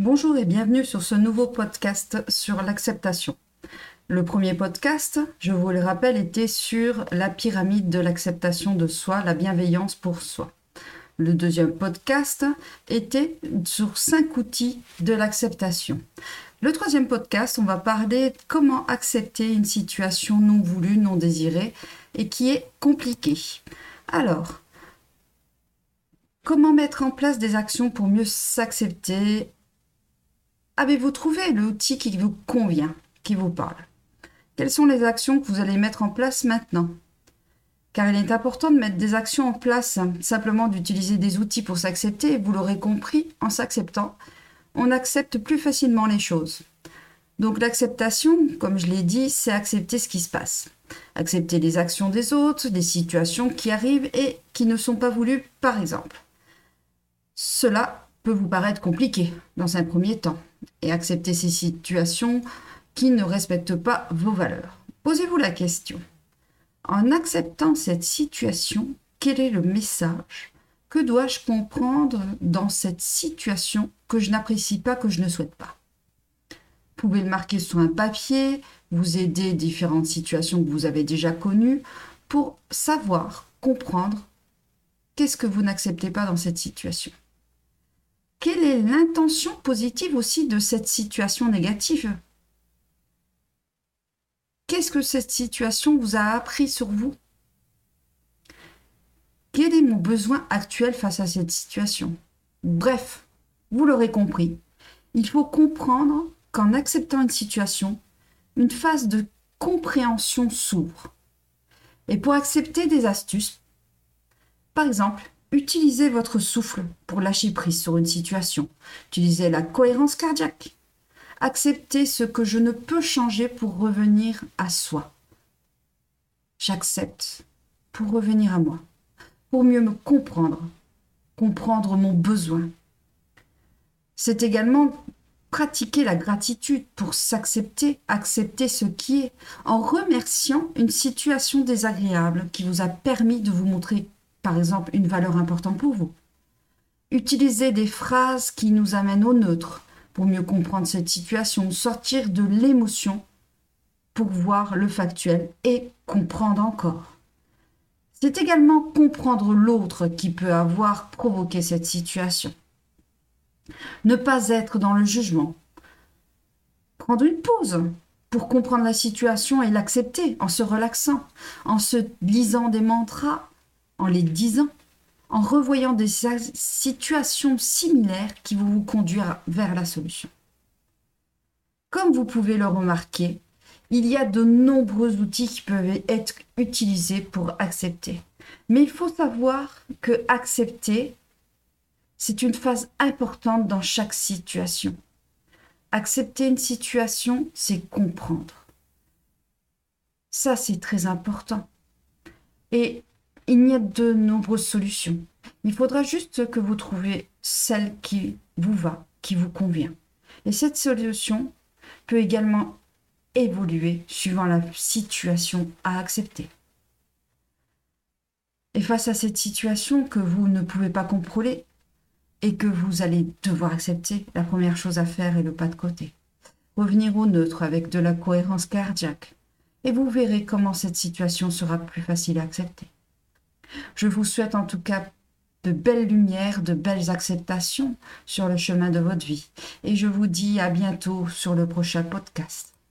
Bonjour et bienvenue sur ce nouveau podcast sur l'acceptation. Le premier podcast, je vous le rappelle, était sur la pyramide de l'acceptation de soi, la bienveillance pour soi. Le deuxième podcast était sur cinq outils de l'acceptation. Le troisième podcast, on va parler de comment accepter une situation non voulue, non désirée et qui est compliquée. Alors, comment mettre en place des actions pour mieux s'accepter Avez-vous trouvé l'outil qui vous convient, qui vous parle? Quelles sont les actions que vous allez mettre en place maintenant? Car il est important de mettre des actions en place, simplement d'utiliser des outils pour s'accepter, vous l'aurez compris, en s'acceptant, on accepte plus facilement les choses. Donc l'acceptation, comme je l'ai dit, c'est accepter ce qui se passe. Accepter les actions des autres, des situations qui arrivent et qui ne sont pas voulues, par exemple. Cela peut vous paraître compliqué dans un premier temps et accepter ces situations qui ne respectent pas vos valeurs. Posez-vous la question. En acceptant cette situation, quel est le message Que dois-je comprendre dans cette situation que je n'apprécie pas, que je ne souhaite pas? Vous pouvez le marquer sur un papier, vous aider différentes situations que vous avez déjà connues pour savoir, comprendre qu'est-ce que vous n'acceptez pas dans cette situation. Quelle est l'intention positive aussi de cette situation négative? Qu'est-ce que cette situation vous a appris sur vous? Quel est mon besoin actuel face à cette situation? Bref, vous l'aurez compris, il faut comprendre qu'en acceptant une situation, une phase de compréhension s'ouvre. Et pour accepter des astuces, par exemple, Utilisez votre souffle pour lâcher prise sur une situation. Utilisez la cohérence cardiaque. Acceptez ce que je ne peux changer pour revenir à soi. J'accepte pour revenir à moi, pour mieux me comprendre, comprendre mon besoin. C'est également pratiquer la gratitude pour s'accepter, accepter ce qui est, en remerciant une situation désagréable qui vous a permis de vous montrer par exemple, une valeur importante pour vous. Utilisez des phrases qui nous amènent au neutre pour mieux comprendre cette situation, sortir de l'émotion pour voir le factuel et comprendre encore. C'est également comprendre l'autre qui peut avoir provoqué cette situation. Ne pas être dans le jugement. Prendre une pause pour comprendre la situation et l'accepter en se relaxant, en se lisant des mantras en les disant, en revoyant des situations similaires qui vont vous conduire vers la solution. Comme vous pouvez le remarquer, il y a de nombreux outils qui peuvent être utilisés pour accepter. Mais il faut savoir que accepter, c'est une phase importante dans chaque situation. Accepter une situation, c'est comprendre. Ça, c'est très important. Et il y a de nombreuses solutions. Il faudra juste que vous trouviez celle qui vous va, qui vous convient. Et cette solution peut également évoluer suivant la situation à accepter. Et face à cette situation que vous ne pouvez pas contrôler et que vous allez devoir accepter, la première chose à faire est le pas de côté. Revenir au neutre avec de la cohérence cardiaque. Et vous verrez comment cette situation sera plus facile à accepter. Je vous souhaite en tout cas de belles lumières, de belles acceptations sur le chemin de votre vie. Et je vous dis à bientôt sur le prochain podcast.